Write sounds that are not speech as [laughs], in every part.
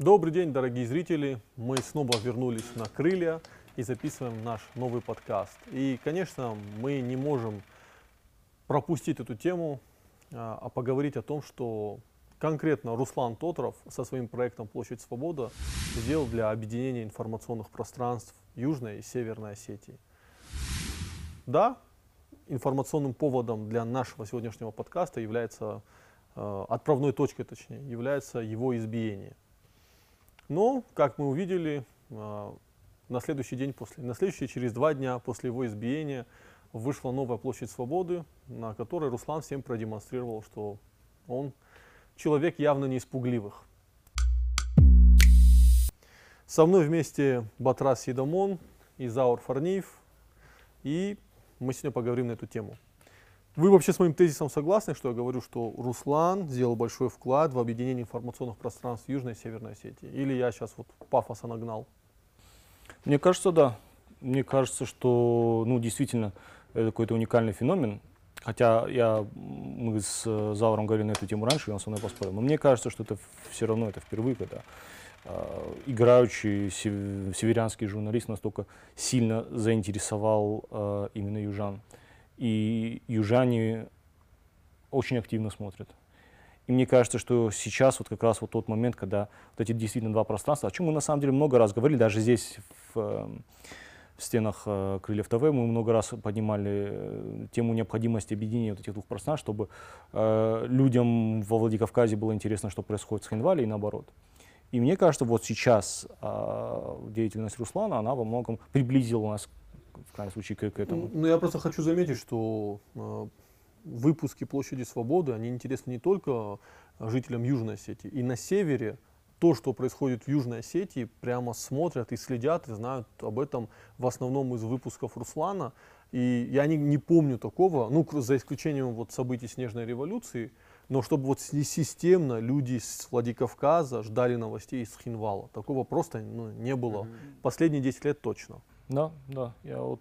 Добрый день, дорогие зрители. Мы снова вернулись на крылья и записываем наш новый подкаст. И, конечно, мы не можем пропустить эту тему, а а поговорить о том, что конкретно Руслан Тотров со своим проектом «Площадь Свобода» сделал для объединения информационных пространств Южной и Северной Осетии. Да, информационным поводом для нашего сегодняшнего подкаста является, э, отправной точкой точнее, является его избиение. Но, как мы увидели, э, на следующий день после, на следующий через два дня после его избиения вышла новая площадь свободы, на которой Руслан всем продемонстрировал, что он человек явно не испугливых. Со мной вместе Батрас Сидамон и Заур Фарниев. И мы сегодня поговорим на эту тему. Вы вообще с моим тезисом согласны, что я говорю, что Руслан сделал большой вклад в объединение информационных пространств Южной и Северной Осетии? Или я сейчас вот пафоса нагнал? Мне кажется, да. Мне кажется, что, ну, действительно, это какой-то уникальный феномен. Хотя я, мы с э, Зауром говорили на эту тему раньше, и он со мной поспорил. Но мне кажется, что это все равно это впервые, когда э, играющий сев- северянский журналист настолько сильно заинтересовал э, именно южан. И южане очень активно смотрят. И мне кажется, что сейчас вот как раз вот тот момент, когда вот эти действительно два пространства, о чем мы на самом деле много раз говорили, даже здесь в, в стенах э, Крыльев ТВ мы много раз поднимали э, тему необходимости объединения вот этих двух пространств, чтобы э, людям во Владикавказе было интересно, что происходит с Хинвали и наоборот. И мне кажется, вот сейчас э, деятельность Руслана, она во многом приблизила нас, в крайнем случае, к, к этому. Ну, я просто хочу заметить, что э, выпуски Площади Свободы, они интересны не только жителям Южной Осетии. И на севере то, что происходит в Южной Осетии, прямо смотрят и следят, и знают об этом в основном из выпусков Руслана. И я не, не помню такого, ну, за исключением вот событий Снежной революции, но чтобы вот си- системно люди с Владикавказа ждали новостей из Хинвала. Такого просто ну, не было. Последние 10 лет точно. Да, да, я вот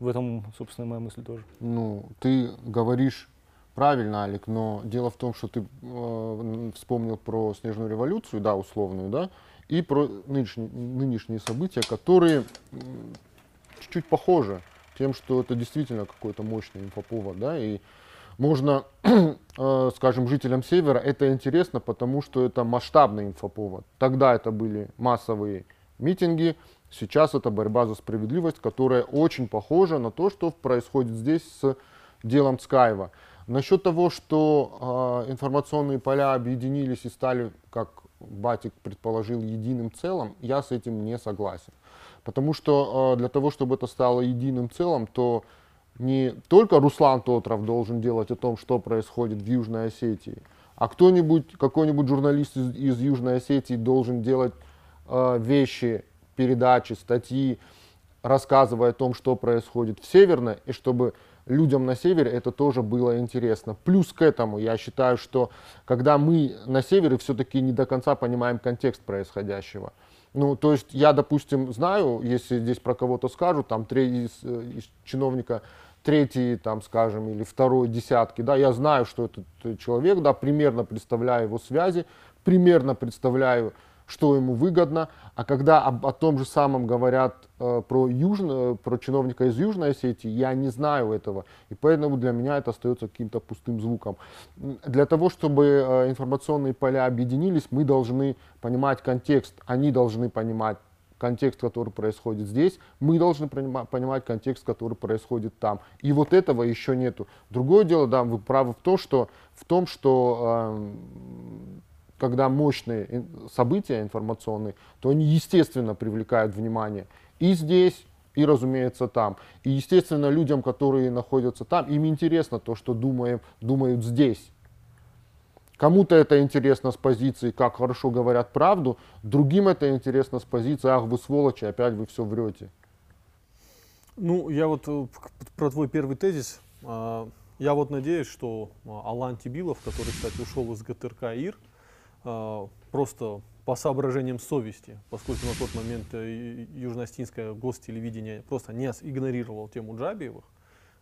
в этом, собственно, моя мысль тоже. Ну, ты говоришь правильно, Алик, но дело в том, что ты э, вспомнил про снежную революцию, да, условную, да, и про нынешние, нынешние события, которые чуть-чуть похожи тем, что это действительно какой-то мощный инфоповод, да, и можно, [clears throat] э, скажем, жителям Севера это интересно, потому что это масштабный инфоповод. Тогда это были массовые митинги, сейчас это борьба за справедливость, которая очень похожа на то, что происходит здесь с делом Скаева. Насчет того, что э, информационные поля объединились и стали, как Батик предположил, единым целым, я с этим не согласен. Потому что э, для того, чтобы это стало единым целым, то не только Руслан Тотров должен делать о том, что происходит в Южной Осетии, а кто-нибудь, какой-нибудь журналист из, из Южной Осетии должен делать э, вещи, передачи, статьи, рассказывая о том, что происходит в Северной, и чтобы людям на севере это тоже было интересно. Плюс к этому я считаю, что когда мы на севере все-таки не до конца понимаем контекст происходящего. Ну, то есть я, допустим, знаю, если здесь про кого-то скажут, там три из, э, из чиновника третий, там, скажем, или второй десятки, да, я знаю, что этот э, человек, да, примерно представляю его связи, примерно представляю, что ему выгодно, а когда об, о том же самом говорят э, про, южно, про чиновника из Южной Осетии, я не знаю этого, и поэтому для меня это остается каким-то пустым звуком. Для того, чтобы э, информационные поля объединились, мы должны понимать контекст, они должны понимать контекст, который происходит здесь, мы должны понима- понимать контекст, который происходит там. И вот этого еще нету. Другое дело, да, вы правы в том, что, в том, что эм, когда мощные события информационные, то они, естественно, привлекают внимание и здесь, и, разумеется, там. И, естественно, людям, которые находятся там, им интересно то, что думаем, думают здесь. Кому-то это интересно с позиции, как хорошо говорят правду, другим это интересно с позиции, ах вы сволочи, опять вы все врете. Ну, я вот э, про твой первый тезис. а, Я вот надеюсь, что а, Алан Тибилов, который, кстати, ушел из ГТРК ИР, просто по соображениям совести, поскольку на тот момент э, Южно-Остинское гостелевидение просто не с- игнорировал тему Джабиевых.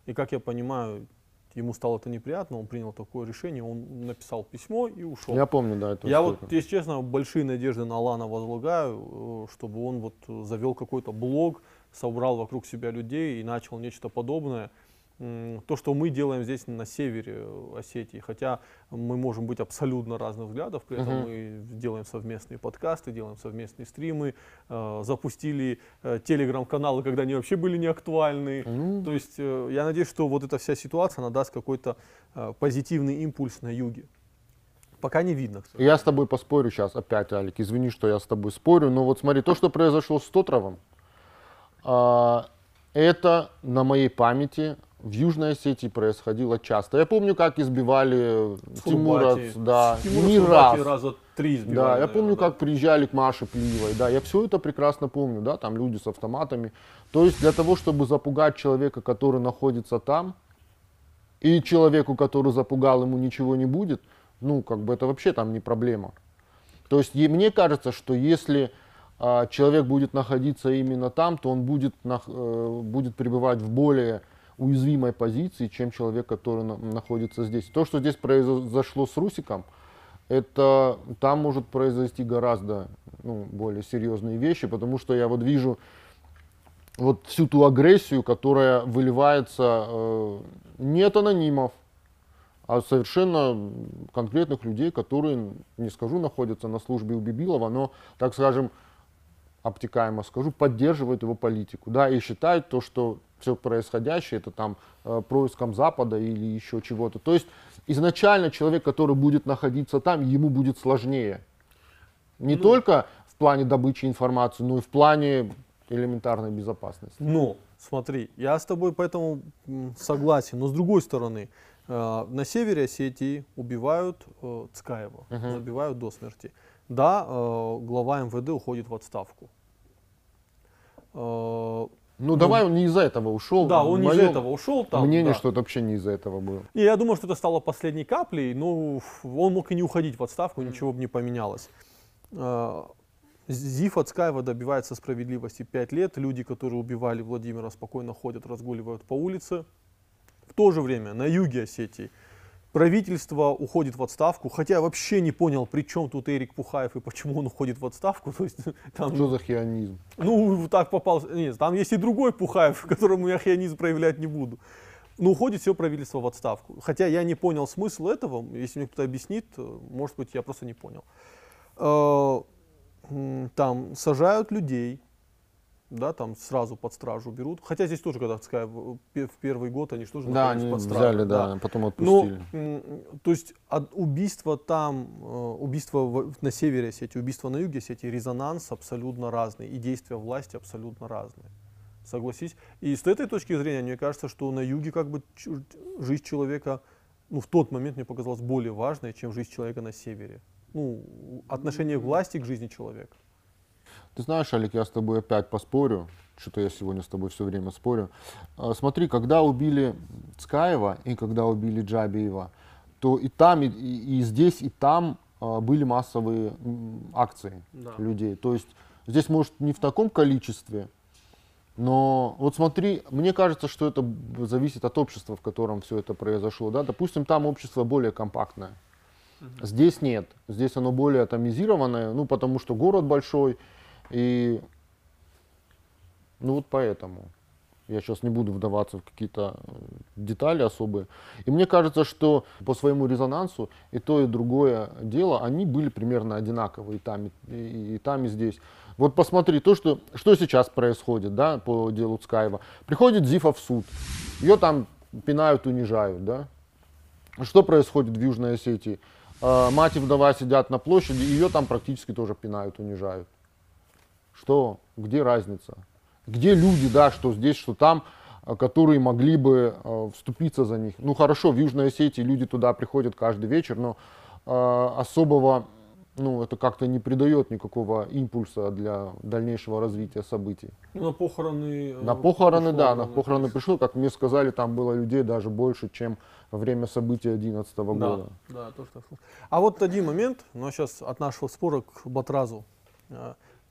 И, как я понимаю, ему стало это неприятно, он принял такое решение, он написал письмо и ушел. Я помню, да, это Я вот, если честно, большие надежды на Алана возлагаю, э, чтобы он вот завел какой-то блог, собрал вокруг себя людей и начал нечто подобное. То, что мы делаем здесь на севере э, Осетии, хотя мы можем быть абсолютно разных взглядов, при этом Мгм. мы делаем совместные подкасты, делаем совместные стримы, э, запустили э, телеграм-каналы, когда они вообще были не актуальны. Ну, То есть э, я надеюсь, что вот эта вся ситуация, она даст какой-то э, позитивный импульс на юге. Пока не видно. кстати. Я с тобой поспорю сейчас опять, Алик, извини, что я с тобой спорю, но вот смотри, то, что произошло с Тотровым, а, это на моей памяти в Южной Осетии происходило часто. Я помню, как избивали В Тимура, Хурбате. да, Тимура не раз. раза три сбивали, Да, я наверное, помню, да. как приезжали к Маше Плиевой, да, я все это прекрасно помню, да, там люди с автоматами. То есть для того, чтобы запугать человека, который находится там, и человеку, который запугал, ему ничего не будет, ну, как бы это вообще там не проблема. То есть е- мне кажется, что если а, человек будет находиться именно там, то он будет, нах- э, будет пребывать в более уязвимой позиции, чем человек, который на- находится здесь. То, что здесь произошло с Русиком, это там может произойти гораздо ну, более серьезные вещи, потому что я вот вижу вот всю ту агрессию, которая выливается э, не от анонимов, а совершенно конкретных людей, которые, не скажу, находятся на службе у Бибилова, но, так скажем, обтекаемо скажу, поддерживают его политику, да, и считают то, что все происходящее это там э, происком Запада или еще чего-то. То есть изначально человек, который будет находиться там, ему будет сложнее. Не Ну. только в плане добычи информации, но и в плане элементарной безопасности. Но, смотри, я с тобой поэтому согласен, но с другой стороны, э, на севере Осетии убивают э, Цкаева, Мгм. забивают до смерти. Да, э, глава МВД уходит в отставку. Э, Ну, давай он не из-за этого ушел. да, он не из Моё этого ушел. Там, мнение, да. что это вообще не из-за этого было. И я думаю, что это стало последней каплей, но он мог и не уходить в отставку, ничего бы не поменялось. Э, Зиф Ацкаева добивается справедливости 5 лет. Люди, которые убивали Владимира, спокойно ходят, разгуливают по улице. В то же время на юге Осетии правительство уходит в отставку, хотя я вообще не понял, при чем тут Эрик Пухаев и почему он уходит в отставку. [laughs] То есть, там, Что за хионизм? ну, так попал. Нет, там есть и другой Пухаев, [laughs] которому я хионизм проявлять не буду. Но уходит все правительство в отставку. Хотя я не понял смысл этого. Если мне кто-то объяснит, может быть, я просто не понял. Э, Там сажают людей, да, там сразу под стражу берут. Хотя здесь тоже, когда пе- в первый год, они же тоже Да, находились они под стражей, взяли, да, потом но, отпустили. м, то есть от убийства там, э, убийства в- на севере Осетии, убийства на юге Осетии, резонанс абсолютно разный, и действия власти абсолютно разные. Согласись? И с этой точки зрения, мне кажется, что на юге как бы жизнь человека, ну, в тот момент мне показалась более важной, чем жизнь человека на севере. Ну, отношение власти к жизни человека. Ты знаешь, Алик, я с тобой опять поспорю. Что-то я сегодня с тобой все время спорю. А, Смотри, когда убили Цкаева и когда убили Джабиева, то и там, и, и- здесь, и там а, были массовые акции Да. людей. То есть здесь, может, не в таком количестве, но вот смотри, мне кажется, что это зависит от общества, в котором все это произошло. Да? Допустим, там общество более компактное. Здесь нет. Здесь оно более атомизированное, ну, потому что город большой. И, ну, вот поэтому. Я сейчас не буду вдаваться в какие-то э, детали особые. И мне кажется, что по своему резонансу и то, и другое дело, они были примерно одинаковые и там, и, и- там, и здесь. Вот посмотри, то, что, что сейчас происходит, да, по делу Цкаева. Приходит Зифа в суд, ее там пинают, унижают, да. Что происходит в Южной Осетии? Э, Мать и вдова сидят на площади, ее там практически тоже пинают, унижают. Что? Где разница? Где люди, да, что здесь, что там, э, которые могли бы э, вступиться за них? Ну хорошо, в Южной Осетии люди туда приходят каждый вечер, но э, особого, ну это как-то не придает никакого импульса для дальнейшего развития событий. Ну, на похороны... э, На похороны, пришло да, на похороны пришло, как мне сказали, там было людей даже больше, чем во время событий 2011 Да, года. да, то, что я слышал. А вот один момент, но сейчас от нашего спора к Батразу.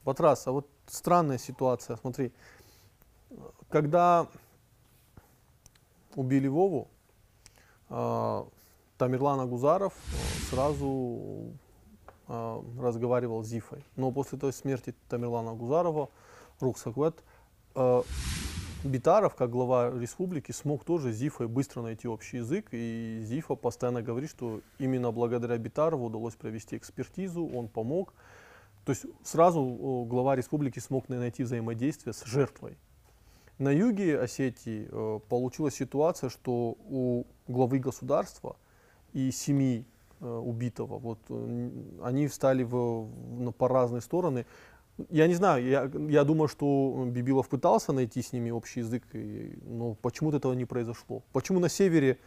А, Батраз, а вот странная ситуация, смотри. Когда убили Вову, э, Тамерлан Агузаров э, сразу э, разговаривал с Зифой. Но после той смерти Тамерлана Агузарова, Рухсаквет, э, Битаров, как глава республики, смог тоже с Зифой быстро найти общий язык. И Зифа постоянно говорит, что именно благодаря Битарову удалось провести экспертизу, он помог. То есть сразу глава республики смог на- найти взаимодействие с жертвой. На юге Осетии э, получилась ситуация, что у главы государства и семьи э, убитого, вот, э, они встали в, в- на- по разные стороны. Я не знаю, я, я думаю, что Бибилов пытался найти с ними общий язык, и- но почему-то этого не произошло. Почему на севере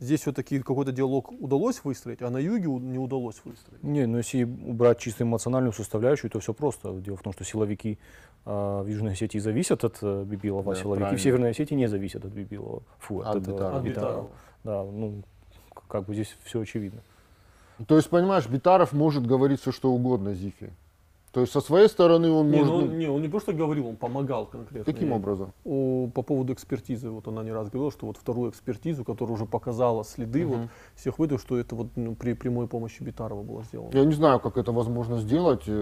здесь все-таки какой-то диалог удалось выстроить, а на юге не удалось выстроить? Не, ну если убрать чисто эмоциональную составляющую, то все просто. Дело в том, что силовики а, в Южной Осетии зависят от э, Бибилова, а Да, силовики правильно. в Северной Осетии не зависят от Бибилова. Фу, от, От Битарова. От Битарова. Да, ну, как бы здесь все очевидно. То есть, понимаешь, Битаров может говорить все, что угодно Зифе. То есть, со своей стороны он Не, может... ну, ну, не, он не просто говорил, он помогал конкретно. Каким ей. образом? О, по поводу экспертизы, вот она не раз говорила, что вот вторую экспертизу, которая уже показала следы вот Мгм. всех выдав, что это вот ну, при прямой помощи Битарова было сделано. Я не знаю, как это возможно сделать. э,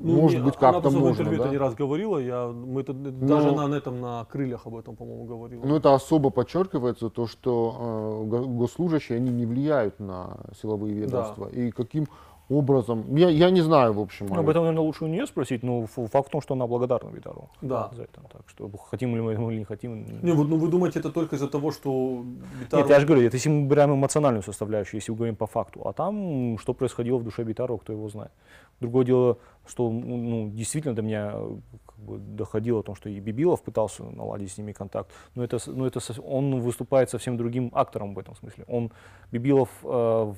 Ну, Может не, быть, она как-то просто в можно, интервью да? это не раз говорила, я, мы это, даже Но- на, на этом, на крыльях об этом, по-моему, говорила. Ну, это особо подчеркивается, то, что э, го- госслужащие, они не влияют на силовые ведомства. И каким образом... Я, я не знаю, в общем. Ну, об этом, наверное, лучше у нее спросить, но факт в том, что она благодарна Битарову Да. за это. Так что хотим ли мы этого или не хотим. Не, вот, ну вы думаете, это только из-за того, что Битаров... Нет, я же говорю, это если мы берем эмоциональную составляющую, если мы говорим по факту. А там, что происходило в душе Битарова, кто его знает. Другое дело, что ну, действительно до меня э, как бы, доходило о том, что и Бибилов пытался наладить с ними контакт, но это, но это он выступает совсем другим актором в этом смысле. Он, Бибилов э,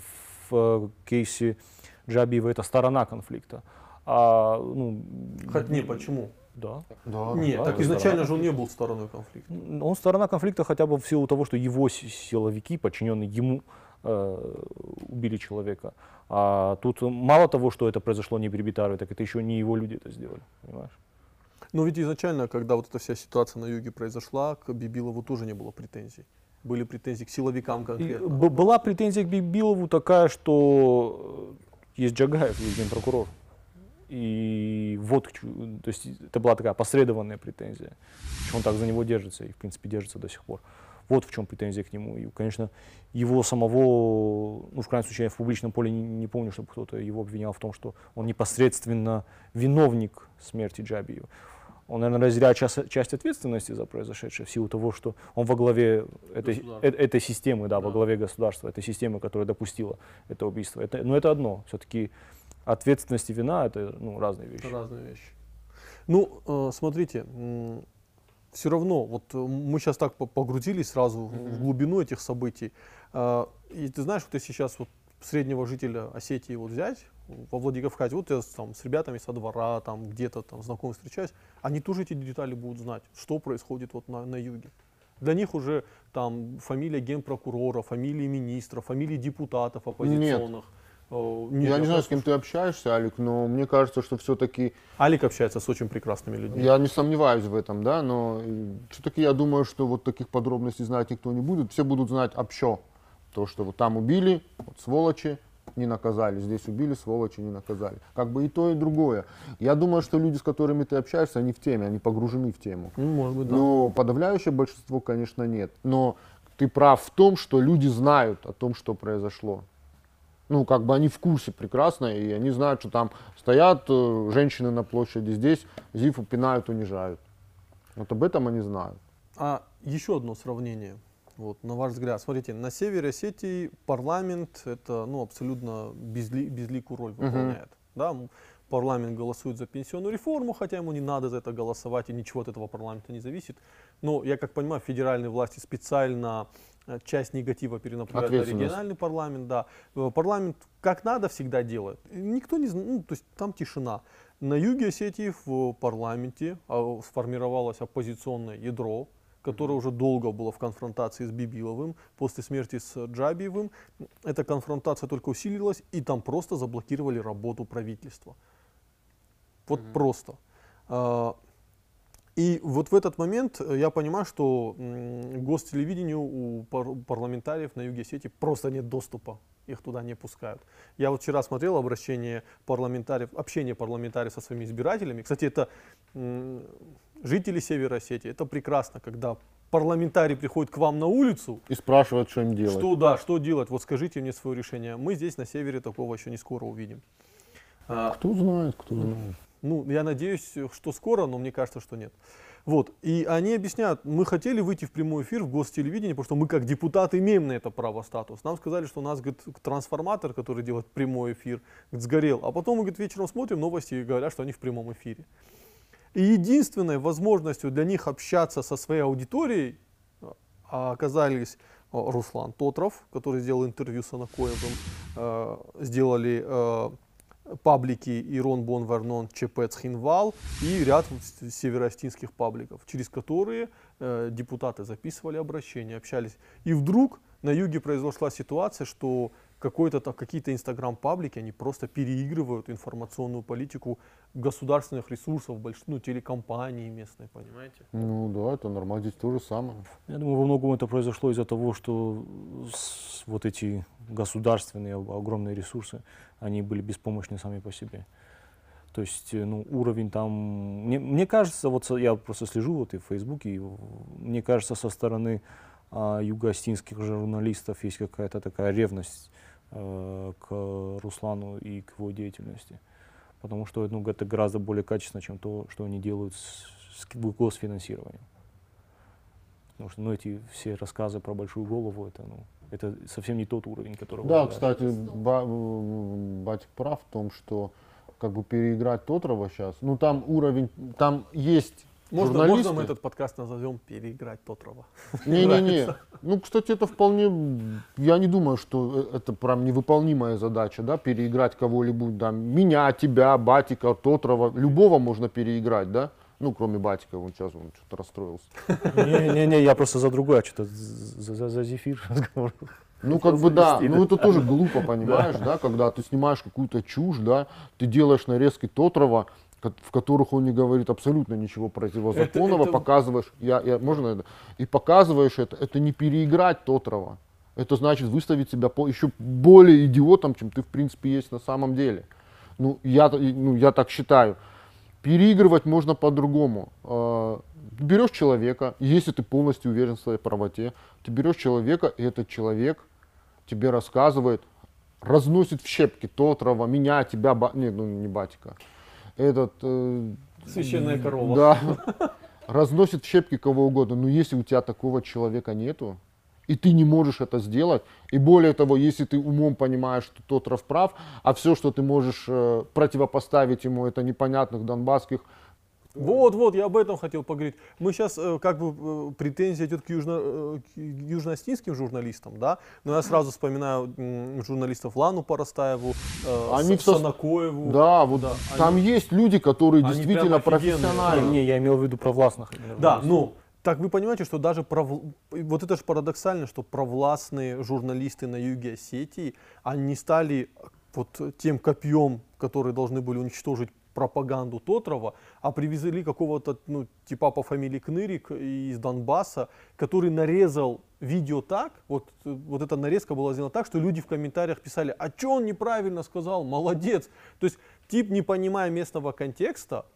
в э, кейсе Джабиева это сторона конфликта. А, ну, Хоть не, почему? Да. Да, Нет, да, так изначально же он не был стороной конфликта. Он сторона конфликта хотя бы в силу того, что его си- силовики, подчиненные ему, э, убили человека. А тут мало того, что это произошло не при Битарове, так это еще не его люди это сделали, понимаешь? Но ведь изначально, когда вот эта вся ситуация на юге произошла, к Бибилову тоже не было претензий. Были претензии к силовикам И конкретно. б- была претензия к Бибилову такая, что есть Джагаев, есть генпрокурор. И вот, то есть это была такая посредованная претензия. Почему он так за него держится и, в принципе, держится до сих пор. Вот в чем претензия к нему. И, конечно, его самого, ну, в крайнем случае, в публичном поле не, не помню, чтобы кто-то его обвинял в том, что он непосредственно виновник смерти Джабиева. Он, наверное, разделяет часть, часть ответственности за произошедшее в силу того, что он во главе этой, э- этой системы, да, во Да. главе государства, этой системы, которая допустила это убийство. Это, но это одно. Все-таки ответственность и вина это ну, разные вещи. Разные вещи. Ну, э, смотрите, все равно, вот э, мы сейчас так по- погрузились сразу в- в глубину этих событий. И ты знаешь, вот если сейчас вот среднего жителя Осетии вот взять, во Владикавказе, вот я там с ребятами со двора, там где-то там знакомый встречаюсь, они тоже эти детали будут знать, что происходит вот на, на юге. Для них уже там фамилия генпрокурора, фамилии министра, фамилии депутатов оппозиционных. Э, нет, Я не знаю, с кем ты общаешься, Алик, но мне кажется, что все-таки Алик общается с очень прекрасными людьми. Я не сомневаюсь в этом, да, но все-таки я думаю, что вот таких подробностей знать никто не будет. Все будут знать общо. То, что вот там убили, вот сволочи, не наказали. Здесь убили, сволочи, не наказали. Как бы и то, и другое. Я думаю, что люди, с которыми ты общаешься, они в теме, они погружены в тему. Ну, может быть, да. Но подавляющее большинство, конечно, нет. Но ты прав в том, что люди знают о том, что произошло. Ну, как бы они в курсе прекрасно, и они знают, что там стоят э, женщины на площади, здесь Зифу пинают, унижают. Вот об этом они знают. А еще одно сравнение, вот, на ваш взгляд. Смотрите, на севере Осетии парламент это ну, абсолютно безли, безликую роль выполняет. Да? м, Парламент голосует за пенсионную реформу, хотя ему не надо за это голосовать, и ничего от этого парламента не зависит. Но, я как понимаю, федеральные власти специально э, часть негатива перенаправляют на региональный парламент. Да. Э, Парламент как надо всегда делает. Никто не знает, ну, то есть там тишина. На юге Осетии в парламенте а, сформировалось оппозиционное ядро, которое уже долго было в конфронтации с Бибиловым. После смерти с Джабиевым эта конфронтация только усилилась, и там просто заблокировали работу правительства. Вот просто. А, И вот в этот момент э, я понимаю, что гостелевидению у пар- парламентариев на юге Осетии просто нет доступа. Их туда не пускают. Я вот вчера смотрел обращение парламентариев, общение парламентариев со своими избирателями. Кстати, это жители Севера Осетии. Это прекрасно, когда парламентарий приходит к вам на улицу, И спрашивают, что им делать. что да, что делать? Вот скажите мне свое решение. Мы здесь на севере такого еще не скоро увидим. А, Кто знает, кто знает. ну, я надеюсь, что скоро, но мне кажется, что нет. Вот. И они объясняют, мы хотели выйти в прямой эфир в гостелевидении, потому что мы как депутаты имеем на это право статус. Нам сказали, что у нас говорит, трансформатор, который делает прямой эфир, сгорел. А потом мы говорит, вечером смотрим новости и говорят, что они в прямом эфире. И единственной возможностью для них общаться со своей аудиторией а, оказались а, Руслан Тотров, который сделал интервью с Анакоевым, э, сделали э, паблики Ирон Бон Вернон, ЧП Цхинвал и ряд североостинских пабликов, через которые э, депутаты записывали обращения, общались. И вдруг на юге произошла ситуация, что какие-то инстаграм-паблики, они просто переигрывают информационную политику государственных ресурсов, больш... ну, телекомпании местной, понимаете? Ну да, это нормально, здесь то же самое. Я думаю, во многом это произошло из-за того, что с- вот эти государственные ог- огромные ресурсы, они были беспомощны сами по себе. То есть, э, ну, уровень там, мне, мне кажется, вот я просто слежу вот и в Фейсбуке, и мне кажется, со стороны а, юго-остинских журналистов есть какая-то такая ревность к Руслану и к его деятельности. Потому что ну, это гораздо более качественно, чем то, что они делают с, с госфинансированием. Потому что ну, эти все рассказы про большую голову, это, ну, это совсем не тот уровень, которого Да, кстати, Ба- Батик прав в том, что как бы переиграть Тотрова сейчас, ну там уровень, там есть Можно, журналисты. можно мы этот подкаст назовем «Переиграть Тотрова». [laughs] Не-не-не. Ну, кстати, это вполне, я не думаю, что э- это прям невыполнимая задача, да, переиграть кого-либо, да, меня, тебя, Батика, Тотрова, любого можно переиграть, да, ну, кроме Батика, он сейчас он что-то расстроился. Не-не-не, я просто за другое, что-то за, за, за зефир [laughs] разговор. Ну, как бы да, ну это тоже [laughs] глупо, понимаешь, да, когда ты снимаешь какую-то чушь, да, ты делаешь нарезки Тотрова, в которых он не говорит абсолютно ничего противозаконного, это- показываешь, я, я, можно это, и показываешь это, это не переиграть Тотрова, это значит выставить себя по, еще более идиотом, чем ты в принципе есть на самом деле. Ну, я, ну, я так считаю. Переигрывать можно по-другому. Ты берешь человека, если ты полностью уверен в своей правоте, ты берешь человека, и этот человек тебе рассказывает, разносит в щепки Тотрова, меня, тебя, ба... не, ну не Батика, этот... э, Священная корова. Да, разносит в щепки кого угодно, но если у тебя такого человека нету, и ты не можешь это сделать, и более того, если ты умом понимаешь, что Тотров прав, а все, что ты можешь э, противопоставить ему, это непонятных донбасских Вот, вот, я об этом хотел поговорить. Мы сейчас, как бы, э, претензия идет к, южно, э, к южноостинским журналистам, да, но я сразу вспоминаю журналистов Лану Поростаеву, э, Они С- в сос- Санакоеву. Да, вот Да, там они- есть люди, которые действительно профессиональны. Не, я имел в виду провластных. именно Да, ну, так вы понимаете, что даже пров... вот это же парадоксально, что провластные журналисты на юге Осетии, они стали вот тем копьем, которые должны были уничтожить пропаганду Тотрова, а привезли какого-то ну, типа по фамилии Кнырик из Донбасса, который нарезал видео так, вот, вот эта нарезка была сделана так, что люди в комментариях писали, а что он неправильно сказал, молодец. То есть тип, не понимая местного контекста,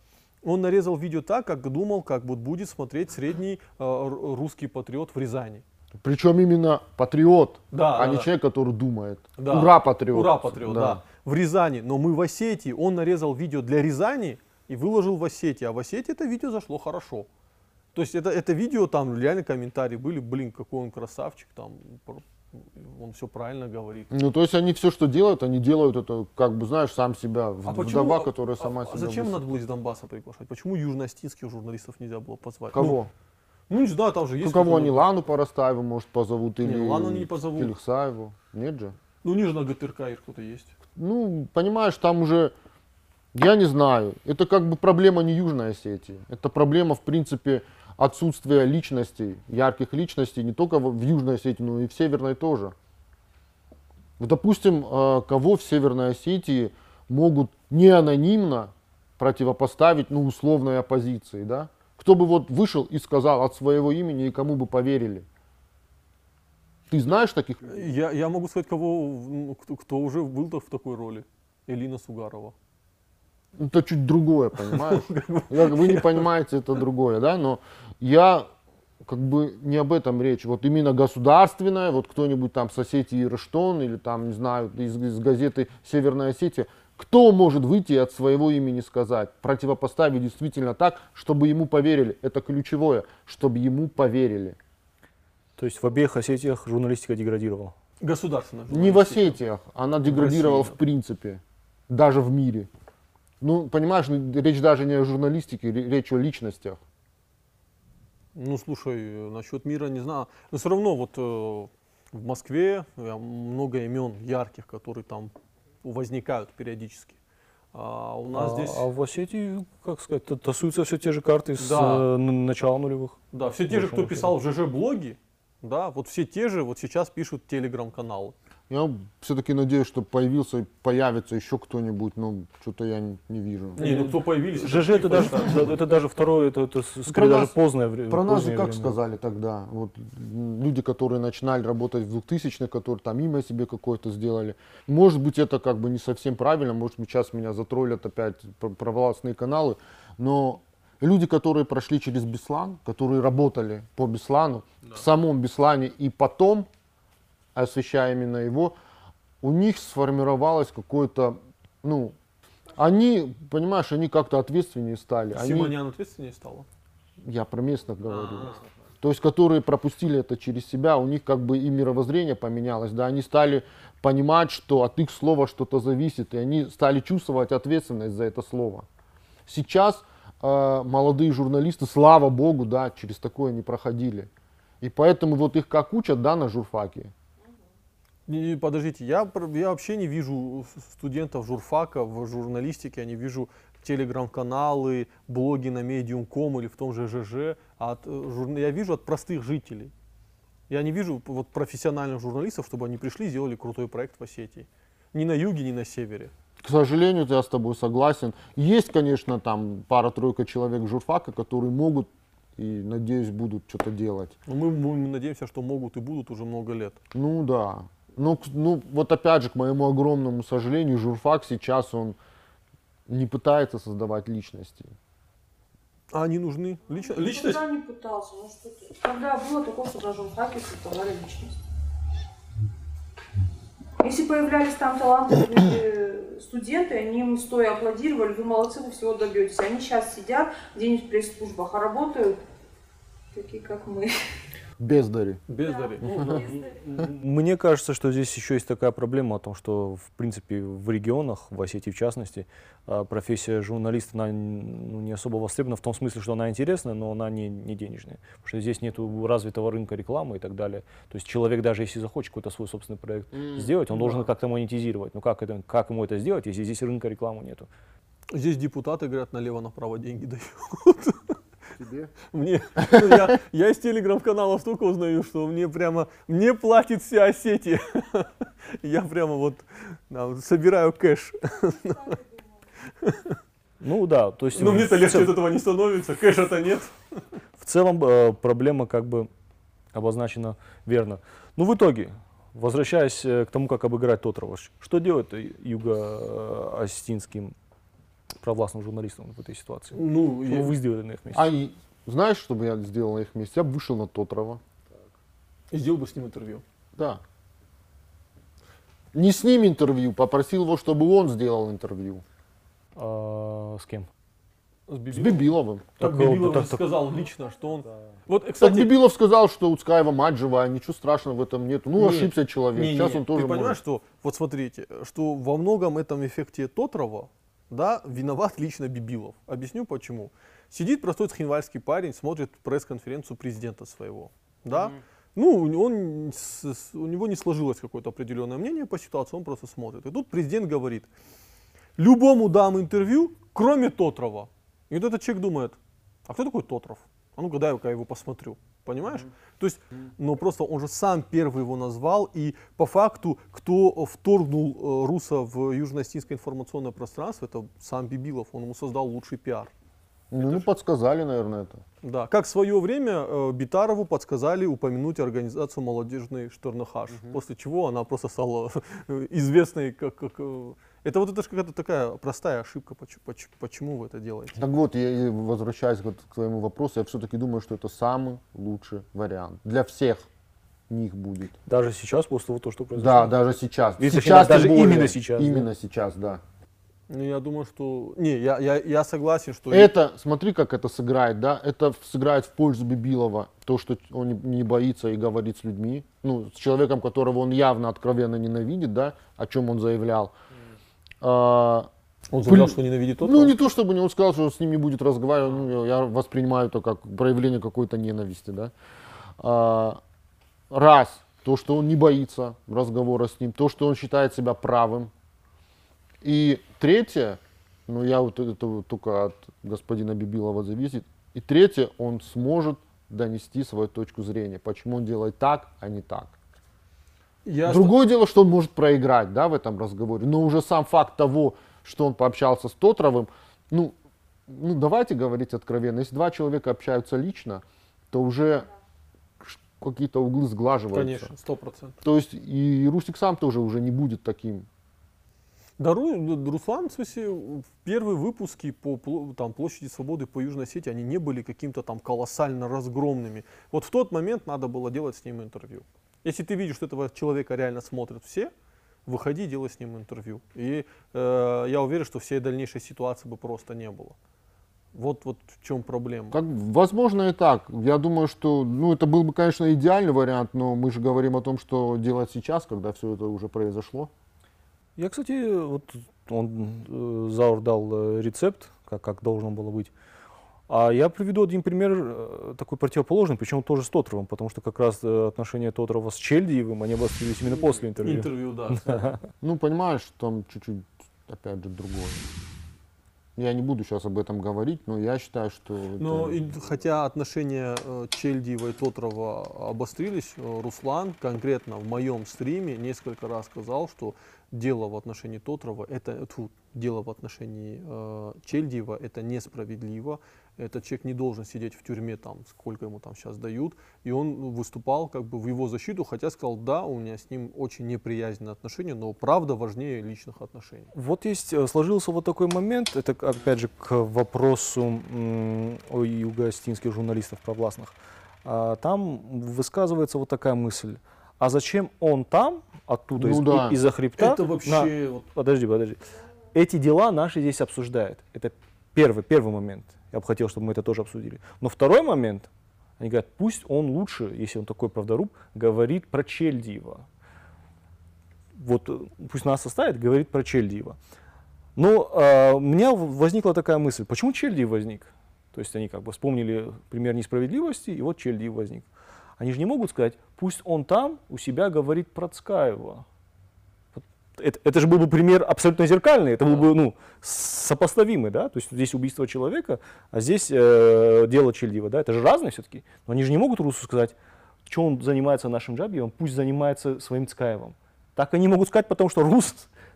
он нарезал видео так, как думал, как вот будет смотреть средний э, русский патриот в Рязани. Причем именно патриот, Да, а да, не да. человек, который думает. Да. Ура, патриот. Ура, патриот, да. В Рязани. Но мы в Осетии, он нарезал видео для Рязани и выложил в Осетии. А в Осетии это видео зашло хорошо. То есть это, это видео, там реально комментарии были, блин, какой он красавчик, там, он все правильно говорит. Ну, то есть они все, что делают, они делают это, как бы, знаешь, сам себя. В- А Вдова, которая а- сама а себя зачем выс- надо было из Донбасса приглашать? Почему южноостинских журналистов нельзя было позвать? Кого? Ну, ну, не знаю, там же есть... Ну, кого которые- они, Лану Поростаеву, может, позовут, Не, или Лану не позовут. Килихсаеву. Нет же? Ну, ниже на ГТРК их кто-то есть. Ну, понимаешь, там уже, я не знаю, это как бы проблема не Южной Осетии. Это проблема, в принципе, отсутствия личностей, ярких личностей, не только в Южной Осетии, но и в Северной тоже. Допустим, э, кого в Северной Осетии могут не анонимно противопоставить, ну, условной оппозиции, да? Кто бы вот вышел и сказал от своего имени и кому бы поверили? Ты знаешь таких? Я, я могу сказать, кого, ну, кто, кто уже был в такой роли. Элина Сугарова. Это чуть другое, понимаешь? [laughs] Вы не понимаете, это другое, да? Но я как бы не об этом речь. Вот именно государственное, вот кто-нибудь там с Осетии Рештон или там, не знаю, из, из газеты Северная Осетия, кто может выйти от своего имени сказать, противопоставить действительно так, чтобы ему поверили? Это ключевое, чтобы ему поверили. То есть в обеих Осетиях журналистика деградировала. Государственная. Не в. Осетиях, она деградировала России, в принципе, даже в мире. Ну, понимаешь, речь даже не о журналистике, ре- речь о личностях. Ну, слушай, э, насчет мира не знаю. Но все равно вот э, в Москве э, много имен ярких, которые там возникают периодически. А у нас а, здесь, а в Осетии, как сказать, та- тасуются все те же карты с Да. э, н- начала нулевых. да, все те же, кто писал в ЖЖ-блоги, да, вот все те же вот сейчас пишут телеграм-каналы. Я все-таки надеюсь, что появился, появится еще кто-нибудь, но что-то я не, не вижу. Не, ну кто появились? ЖЖ это даже, да, это даже второе, это, это скорее даже нас- позднее время. Про нас же как время. сказали тогда, вот люди, которые начинали работать в 2000-х, которые там имя себе какое-то сделали. Может быть, это как бы не совсем правильно, может быть, сейчас меня затроллят опять про, про властные каналы, но люди, которые прошли через Беслан, которые работали по Беслану, в самом Беслане и потом, освещая именно его, у них сформировалось какое-то, ну, они, понимаешь, они как-то ответственнее стали. Они, Симонян ответственнее стала? я про местных говорю. А, То есть, которые пропустили это через себя, у них как бы и мировоззрение поменялось, да, они стали понимать, что от их слова что-то зависит, и они стали чувствовать ответственность за это слово. Сейчас э, молодые журналисты, слава богу, да, через такое не проходили. И поэтому вот их как учат, да, на журфаке. Не, не, подождите, я, я вообще не вижу студентов журфака в журналистике, я не вижу телеграм-каналы, блоги на Medium.com или в том же ЖЖ. а От, э, я вижу от простых жителей. Я не вижу вот профессиональных журналистов, чтобы они пришли и сделали крутой проект в Осетии. Ни на юге, ни на севере. К сожалению, я с тобой согласен. Есть, конечно, там пара-тройка человек журфака, которые могут и, надеюсь, будут что-то делать. Но мы, мы надеемся, что могут и будут уже много лет. Ну да. Ну, ну, вот опять же, к моему огромному сожалению, журфак сейчас он не пытается создавать личности. А они нужны? Лично, личность? Никогда не пытался. Ну что. Когда было такое, что на журфаке создавали личность. Если появлялись там талантливые [coughs] студенты, они им стоя аплодировали, вы молодцы, вы всего добьетесь. Они сейчас сидят где-нибудь в пресс-службах, а работают такие, как мы. Бездари. Бездари. Да. Мне кажется, что здесь еще есть такая проблема о том, что в принципе в регионах, в Осетии в частности, а, профессия журналиста она ну, не особо востребована в том смысле, что она интересная, но она не, не денежная. Потому что здесь нет развитого рынка рекламы и так далее. То есть человек даже если захочет какой-то свой собственный проект сделать, он должен как-то монетизировать. Ну как, это, как ему это сделать, если здесь рынка рекламы нету? Здесь депутаты, говорят, налево-направо деньги дают. Тебе? Мне, ну, я, я из телеграм-каналов только узнаю, что мне прямо, мне платит вся Осетия. [laughs] Я прямо вот да, собираю кэш. Ну да, то есть Но в мне-то легче от этого не становится, кэша-то нет. В целом э, проблема как бы обозначена верно. Ну, в итоге, возвращаясь э, к тому, как обыграть Тотрова, что делать э, юго-осетинским провластным журналистам в этой ситуации? Ну, Что я- вы сделали на их месте? А и знаешь, что бы я сделал на их месте? Я бы вышел на Тотрова. сделал бы с ним интервью. Да. Не с ним интервью, попросил его, чтобы он сделал интервью. А, с кем? С С Бибиловым. Бибиловым. Так Так, э, Бибилов так- же так- сказал лично, что он... Вот, Так кстати, Бибилов сказал, что у Цкаева мать живая, ничего страшного в этом нет. Ну, Не, ошибся человек. Не, Сейчас не, он тоже Ты понимаешь, может. что, вот смотрите, что во многом этом эффекте Тотрова, да, виноват лично Бибилов. Объясню почему. Сидит простой цхинвальский парень, смотрит пресс-конференцию президента своего, да, ну, он, у него не сложилось какое-то определенное мнение по ситуации, он просто смотрит. И тут президент говорит, любому дам интервью, кроме Тотрова. И вот этот человек думает, а кто такой Тотров? А ну-ка дай я его посмотрю. Понимаешь? То есть, но просто он же сам первый его назвал, и по факту, кто вторгнул э, Руса в южно-осетинское информационное пространство, это сам Бибилов, он ему создал лучший пиар. Ну, подсказали, наверное, это. Да, как в свое время э, Битарову подсказали упомянуть организацию молодежный Шторнахаш, после чего она просто стала [laughs] известной как... как, э, это вот это же какая-то такая простая ошибка, поч- поч- почему вы это делаете? Так вот, я и возвращаясь вот к твоему вопросу, я все-таки думаю, что это самый лучший вариант. Для всех них будет. Даже сейчас, после того, то, что произошло. Да, даже сейчас. Если сейчас даже более. именно сейчас, да. Именно сейчас, да. Ну, я думаю, что... Не, я, я, я согласен, что... Это, смотри, как это сыграет, да? Это сыграет в пользу Бибилова. То, что он не боится и говорит с людьми. Ну, с человеком, которого он явно откровенно ненавидит, да? О чем он заявлял. А, Он заявлял, Блин, что ненавидит тот, ну, не то, чтобы не он сказал, что с ним не будет разговаривать. Ну, я воспринимаю это как проявление какой-то ненависти, да? А, раз, то, что он не боится разговора с ним. То, что он считает себя правым. И третье, ну я вот это только от господина Бибилова зависит. И третье, он сможет донести свою точку зрения, почему он делает так, а не так. Я Другое дело, что он может проиграть, да, в этом разговоре. Но уже сам факт того, что он пообщался с Тотровым, ну, ну давайте говорить откровенно. Если два человека общаются лично, то уже какие-то углы сглаживаются. Конечно, сто процентов. То есть и Русик сам тоже уже не будет таким. Да, Ру- Руслан, в смысле, в первые выпуски по там, площади свободы по Южной Осетии, они не были каким-то там колоссально разгромными. Вот в тот момент надо было делать с ним интервью. Если ты видишь, что этого человека реально смотрят все, выходи, делай с ним интервью. И э, я уверен, что всей дальнейшей ситуации бы просто не было. Вот, вот в чем проблема. Как, возможно и так. Я думаю, что ну, это был бы, конечно, идеальный вариант, но мы же говорим о том, что делать сейчас, когда все это уже произошло. Я, кстати, вот он, э, Заур дал э, рецепт, как, как должно было быть. А я приведу один пример э, такой противоположный, причем тоже с Тотровым, потому что как раз э, отношения Тотрова с Чельдиевым, они обострились именно после интервью. Интервью, да. [laughs] Ну, понимаешь, там чуть-чуть, опять же, другое. Я не буду сейчас об этом говорить, но я считаю, что... Но это- и хотя отношения э, Чельдиева и Тотрова обострились, э, Руслан конкретно в моем стриме несколько раз сказал, что дело в отношении Тотрова, это тьфу, дело в отношении э, Чельдиева, это несправедливо, этот человек не должен сидеть в тюрьме, там, сколько ему там сейчас дают, и он выступал как бы в его защиту, хотя сказал, да, у меня с ним очень неприязненные отношения, но правда важнее личных отношений. Вот есть, э, сложился вот такой момент, это опять же к вопросу о юго-остинских журналистов провластных. А, Там высказывается вот такая мысль, а зачем он там, оттуда, Ну из, да. и- из-за хребта, это на- вообще вот, Подожди, подожди. Эти дела наши здесь обсуждают. Это первый, первый момент. Я бы хотел, чтобы мы это тоже обсудили. Но второй момент, они говорят, пусть он лучше, если он такой правдоруб, говорит про Чельдиева. Вот э, пусть нас оставит, говорит про Чельдиева. Но э, у меня возникла такая мысль, почему Чельдиев возник? То есть они как бы вспомнили пример несправедливости, и вот Чельдиев возник. Они же не могут сказать, пусть он там у себя говорит про Цкаева это, это же был бы пример абсолютно зеркальный, это был бы ну, сопоставимый, да, то есть здесь убийство человека, а здесь э, дело Чельдива, да, это же разные все-таки. Но они же не могут Русу сказать, что он занимается нашим Джабиевым, пусть занимается своим Цкаевым. Так они могут сказать, потому что Рус,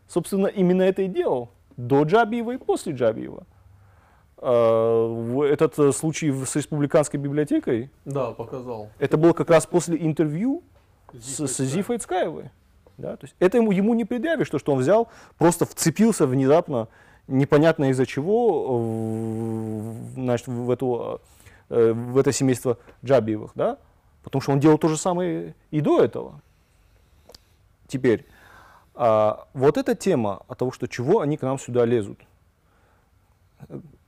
собственно, именно это и делал, до Джабиева и после Джабиева. Э, в- Этот э, случай с республиканской библиотекой, да, показал. это было как раз после интервью с, с Зифой Цкаевой. Да? То есть это ему, ему не предъявишь, то, что он взял, просто вцепился внезапно, непонятно из-за чего, в, значит, в, эту, э, в это семейство Джабиевых. Да? Потому что он делал то же самое и до этого. Теперь, а, вот эта тема от того, что чего они к нам сюда лезут.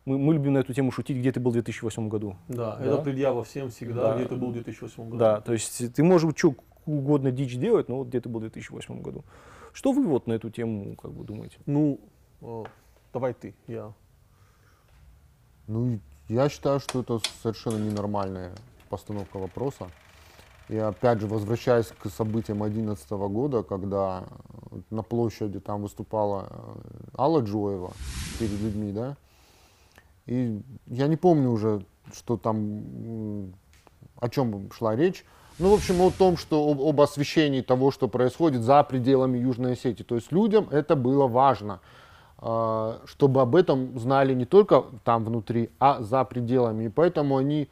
Мы, мы любим на эту тему шутить, где ты был в 2008 году. Да, Да. это предъява всем всегда, Да. где ты был в 2008 году. Да, то есть ты можешь что угодно дичь делать, но вот где ты был в 2008 году. Что вы вот на эту тему как бы думаете? Ну, э, давай ты, я. Ну, я считаю, что это совершенно ненормальная постановка вопроса. И опять же, возвращаясь к событиям 2011 года, когда на площади там выступала э, Алла Джоева перед людьми, да, и я не помню уже, что там, о чем шла речь, ну, в общем, о том, что об, об освещении того, что происходит за пределами Южной Осетии. То есть людям это было важно. а, чтобы об этом знали не только там внутри, а за пределами. И поэтому они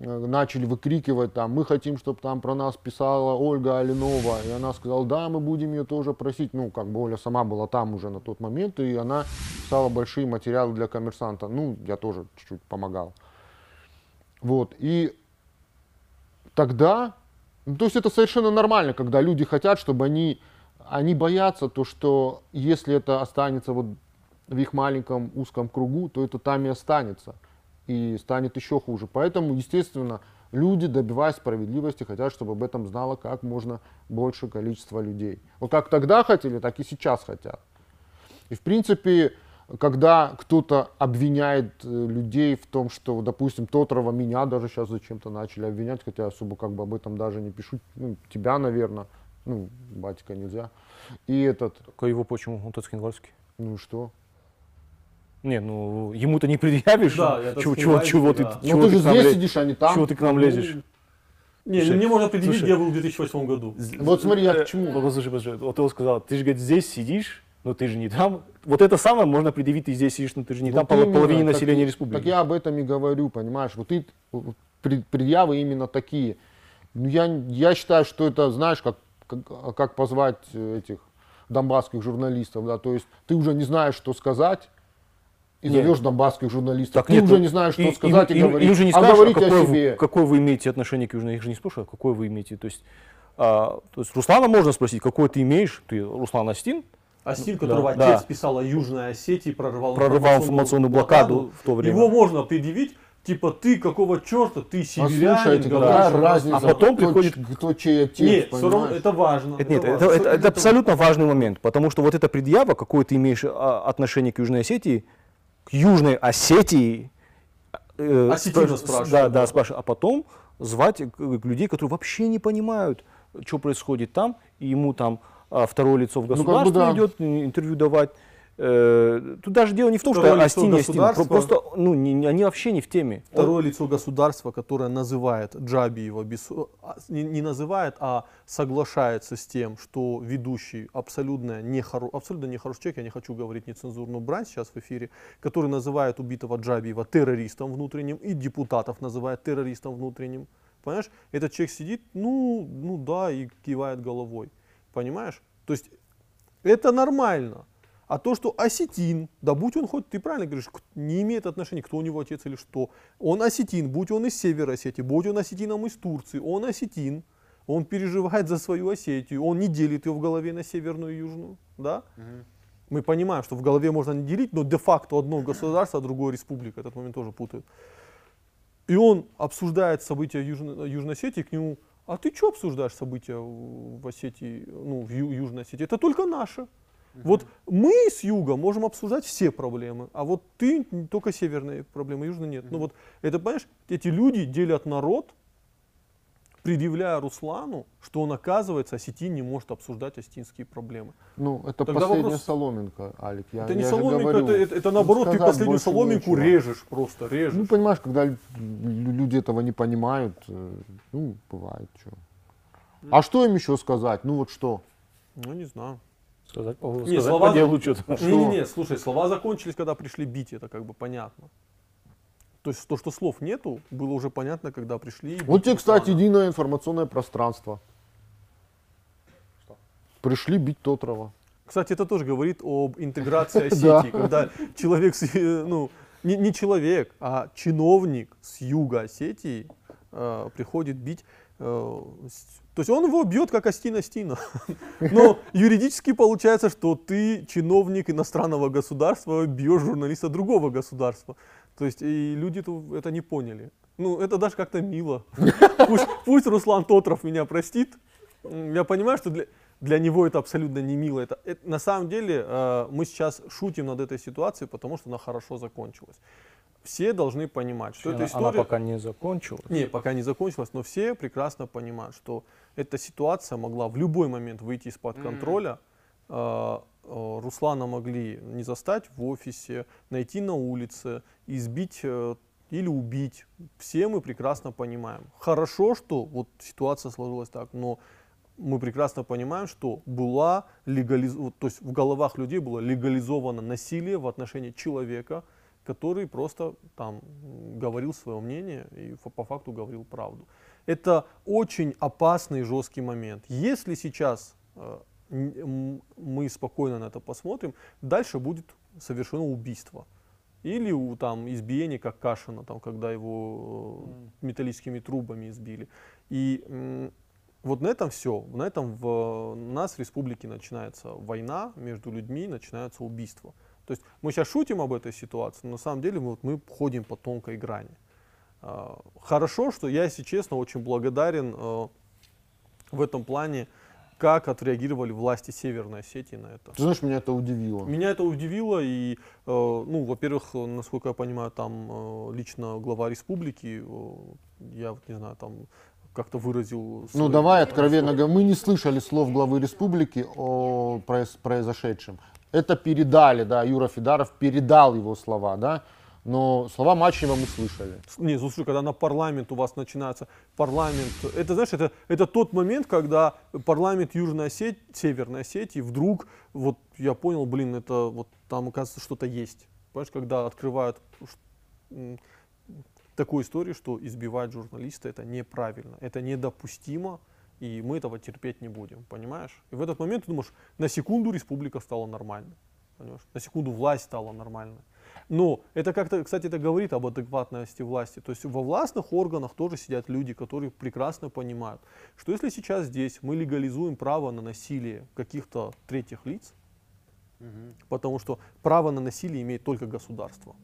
э, начали выкрикивать там, мы хотим, чтобы там про нас писала Ольга Алинова. И она сказала, да, мы будем ее тоже просить. Ну, как бы Оля сама была там уже на тот момент, и она писала большие материалы для коммерсанта. Ну, я тоже чуть-чуть помогал. Вот, и тогда, ну, то есть это совершенно нормально, когда люди хотят, чтобы они, они боятся то, что если это останется вот в их маленьком узком кругу, то это там и останется, и станет еще хуже. Поэтому, естественно, люди, добиваясь справедливости, хотят, чтобы об этом знало как можно большее количество людей. Вот как тогда хотели, так и сейчас хотят. И в принципе, когда кто-то обвиняет э, людей в том, что, допустим, Тотрова меня даже сейчас зачем-то начали обвинять, хотя особо как бы об этом даже не пишу, ну, тебя, наверное, ну, батька нельзя. И этот, Только его почему? Он тот ну что? Не, ну ему-то не предъявишь. Да, я чего, чего, чего да. ты, Ну чего ты ты же к нам здесь лезешь? сидишь, а не там. Чего ты к нам лезешь? Не, Слушай, мне можно определить, слушай. где я был в 2008 году. Вот смотри, я Э, к чему. Послушай, послушай, вот он сказал, ты же, говорит, здесь сидишь, но ты же не там. Вот это самое можно предъявить, ты здесь сидишь, но ты же не Вот там, поло- именно, половине населения и- республики. Так я об этом и говорю, понимаешь. Вот и пред- предъявы именно такие. Ну, я, я считаю, что это, знаешь, как, как, как позвать э, этих донбасских журналистов, да, то есть ты уже не знаешь, что сказать, и Нет. зовешь донбасских журналистов. Так ты нет, уже ну, не знаешь, что и- сказать, и, им- им- говорить. им же не а скажешь, говорить какое, о вы, себе. какое вы имеете отношение к Южной, их же не спрашивают, какое вы имеете. То есть, а, то есть Руслана можно спросить, какое ты имеешь, ты Руслан Астин, Астин, Да, которого да. отец писал о Южной Осетии, прорывал, прорывал информационную блокаду в то время. Его можно предъявить, типа, ты какого черта, ты А северянин, слушайте, говоришь нас». разница, А потом кто, приходит- кто чей отец, Нет, все равно это важно. Это, нет, это, важно. это- Всё это абсолютно важный момент, потому что вот эта предъява, какое ты имеешь а, отношение к Южной Осетии, к Южной Осетии, э, Осетина спраш- спрашивает, да, да, да. спрашивает, а потом звать к людей, которые вообще не понимают, что происходит там, и ему там а, второе лицо в Ну, как бы государстве да. идет интервью давать. Э, тут даже дело не в том, Второе что Астин не Астин, просто ну, не- они вообще не в теме. Второе лицо государства, которое называет Джабиева, без, а, не, не называет, а соглашается с тем, что ведущий абсолютно, нехоро, абсолютно нехороший человек, я не хочу говорить нецензурную брань сейчас в эфире, который называет убитого Джабиева террористом внутренним и депутатов называет террористом внутренним. Понимаешь? Этот человек сидит, ну, ну да, и кивает головой. Понимаешь? То есть это нормально. А то, что осетин, да будь он хоть, ты правильно говоришь, не имеет отношения, кто у него отец или что. Он осетин, будь он из Севера Осетии, будь он осетином из Турции, он осетин. Он переживает за свою Осетию, он не делит ее в голове на северную и южную. Да? Мы понимаем, что в голове можно не делить, но де-факто одно государство, а другое республика. Этот момент тоже путают. И он обсуждает события Южной, Южной Осетии, к нему, а ты что обсуждаешь события в Осетии, ну, в Ю- Южной Осетии? Это только наше. Вот мы с юга можем обсуждать все проблемы, а вот ты только северные проблемы, южные нет. Ну вот это, понимаешь, эти люди делят народ, предъявляя Руслану, что он, оказывается, осетин не может обсуждать осетинские проблемы. Ну, это Тогда последняя вопрос- соломинка, Алик. Я, это не я соломинка, говорю, это, это- это наоборот, ты последнюю соломинку нечего. режешь просто, режешь. Ну, понимаешь, когда лю- лю- люди этого не понимают, э, ну, бывает, что. А что им еще сказать? Ну, вот что? Ну, не знаю. Сказать, Не, сказать слова- по делу что-то. Не-не-не, слушай, слова закончились, когда пришли бить, это как бы понятно. То есть то, что слов нету, было уже понятно, когда пришли. Вот тебе, кстати, единое информационное пространство. Пришли бить Тотрова. Кстати, это тоже говорит об интеграции. [laughs] Осетии, когда человек, с, э, ну, не, не человек, а чиновник с юга Осетии э, приходит бить. э, то есть он его бьет как Астина Астина. [laughs] Но юридически получается, что ты чиновник иностранного государства бьешь журналиста другого государства. То есть и люди -то это не поняли. Ну, это даже как-то мило. Пусть, [laughs] пусть Руслан Тотров меня простит. Я понимаю, что для, для него это абсолютно не мило. Это, это- на самом деле э, мы сейчас шутим над этой ситуацией, потому что она хорошо закончилась. Все должны понимать, что эта Она, история... она пока не закончилась. Не, пока не закончилась, но все прекрасно понимают, что эта ситуация могла в любой момент выйти из-под контроля. Э, э, Руслана могли не застать в офисе, найти на улице, избить э, или убить. Все мы прекрасно понимаем. Хорошо, что вот ситуация сложилась так, но мы прекрасно понимаем, что была легализ... то есть в головах людей было легализовано насилие в отношении человека, который просто там говорил свое мнение и по факту говорил правду. Это очень опасный жесткий момент. Если сейчас э, мы спокойно на это посмотрим, дальше будет совершено убийство. Или у, там избиение, как Кашина, там, когда его э, металлическими трубами избили. И вот на этом все. На этом в, у нас в республике начинается война между людьми, начинаются убийства. То есть мы сейчас шутим об этой ситуации, но на самом деле мы, вот, мы ходим по тонкой грани. А, Хорошо, что я, если честно, очень благодарен э, в этом плане, как отреагировали власти Северной Осетии на это. Ты знаешь, меня это удивило. Меня это удивило, и, э, ну, во-первых, насколько я понимаю, там э, лично глава республики, э, я вот не знаю, там как-то выразил... Ну свою- давай откровенно говоря, мы не слышали слов главы республики о произ- произошедшем. Это передали, да, Юра Федаров передал его слова, да, но слова Мачева мы слышали. Не, слушай, когда на парламент у вас начинается парламент, это, знаешь, это, это тот момент, когда парламент Южной Осетии, Северной Осетии вдруг, вот я понял, блин, это вот там, оказывается, что-то есть. Понимаешь, когда открывают такую историю, что избивать журналиста, это неправильно, это недопустимо, и мы этого терпеть не будем, понимаешь? И в этот момент ты думаешь, на секунду республика стала нормальной, понимаешь? На секунду власть стала нормальной. Но это как-то, кстати, это говорит об адекватности власти. То есть во властных органах тоже сидят люди, которые прекрасно понимают, что если сейчас здесь мы легализуем право на насилие каких-то третьих лиц, потому что право на насилие имеет только государство.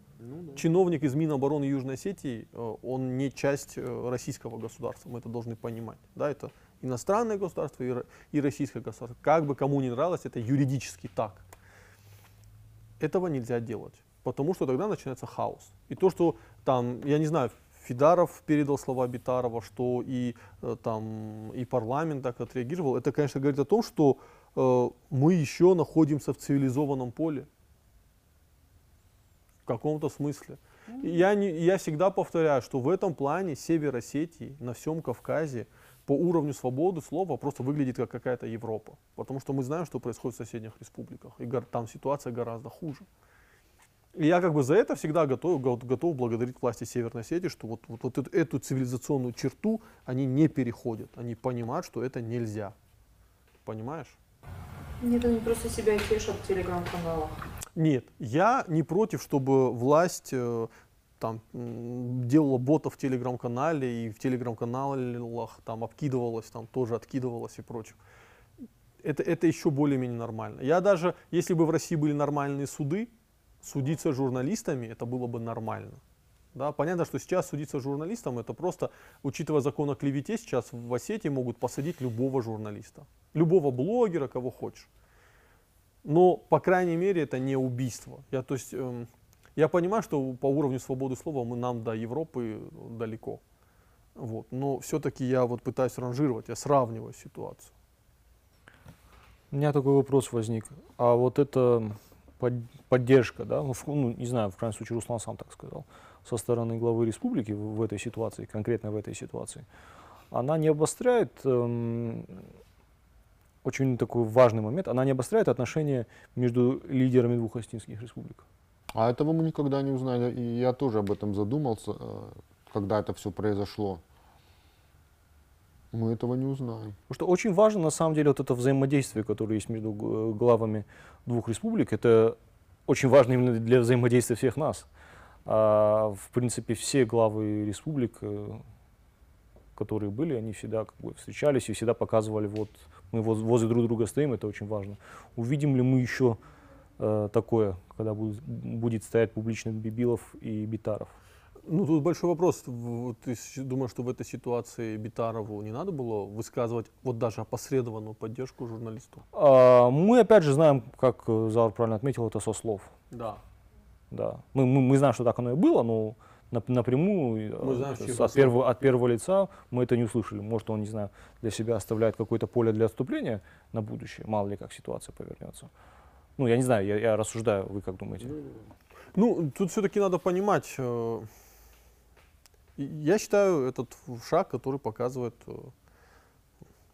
Чиновник из Минобороны Южной Осетии, э, он не часть э, российского государства, мы это должны понимать. Да, это иностранное государство и и российское государство. Как бы кому ни нравилось, это юридически так. Этого нельзя делать, потому что тогда начинается хаос. И то, что там, я не знаю, Фидаров передал слова Битарова, что и э, там и парламент так отреагировал, это, конечно, говорит о том, что э, мы еще находимся в цивилизованном поле. В каком-то смысле. И Я, не, я всегда повторяю, что в этом плане Север Осетии, на всем Кавказе, по уровню свободы слова просто выглядит как какая-то Европа. Потому что мы знаем, что происходит в соседних республиках. И там ситуация гораздо хуже. И я как бы за это всегда готов, го- готов благодарить власти Северной Осетии, что вот, вот, вот эту, эту цивилизационную черту они не переходят. Они понимают, что это нельзя. Понимаешь? Нет, они просто себя тешат в телеграм-каналах. Нет, я не против, чтобы власть э, там делала ботов в телеграм-канале и в телеграм-каналах там обкидывалась, там тоже откидывалась и прочее. Это, это еще более-менее нормально. Я даже, если бы в России были нормальные суды, судиться журналистами, это было бы нормально. Да, понятно, что сейчас судиться с журналистом, это просто, учитывая закон о клевете, сейчас в Осетии могут посадить любого журналиста. Любого блогера, кого хочешь. Но, по крайней мере, это не убийство. Я, то есть, эм, я понимаю, что по уровню свободы слова мы нам до Европы далеко. Вот. Но все-таки я вот пытаюсь ранжировать, я сравниваю ситуацию. У меня такой вопрос возник. А вот эта под- поддержка, да, ну, в- ну, не знаю, в крайнем случае Руслан сам так сказал, со стороны главы республики в, в этой ситуации, конкретно в этой ситуации, она не обостряет, эм, очень такой важный момент, она не обостряет отношения между лидерами двух остинских республик. А этого мы никогда не узнаем. И я тоже об этом задумался, э, когда это все произошло. Мы этого не узнаем. Потому что очень важно, на самом деле, вот это взаимодействие, которое есть между г- главами двух республик. Это очень важно именно для взаимодействия всех нас. А, в принципе, все главы республик, э, которые были, они всегда как бы встречались и всегда показывали, вот мы воз- возле друг друга стоим, это очень важно. Увидим ли мы еще э, такое, когда будет, будет стоять публично Бибилов и Битаров? Ну, тут большой вопрос. Ты думаешь, что в этой ситуации Битарову не надо было высказывать вот даже опосредованную поддержку журналисту? А, мы опять же знаем, как э, Заур правильно отметил, это со слов. Да. Да. Мы, мы, мы знаем, что так оно и было, но нап- напрямую э, Мы знаем, с- от, первого, от первого лица мы это не услышали. Может, он, не знаю, для себя оставляет какое-то поле для отступления на будущее, мало ли как ситуация повернется. Ну, я не знаю, я, я рассуждаю, вы как думаете? Ну, тут все-таки надо понимать. Э, Я считаю этот шаг, который показывает э,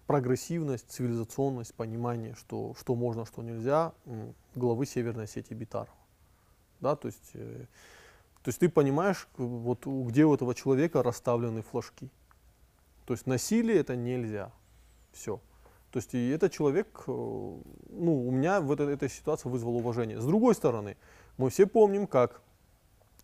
прогрессивность, цивилизационность, понимание, что, что можно, что нельзя, главы Северной Осетии Битарова. Да, то есть, э, то есть ты понимаешь, к- вот где у этого человека расставлены флажки. То есть насилие это нельзя. Все. То есть и этот человек, э, ну, у меня в этой, этой ситуации вызвал уважение. С другой стороны, мы все помним, как,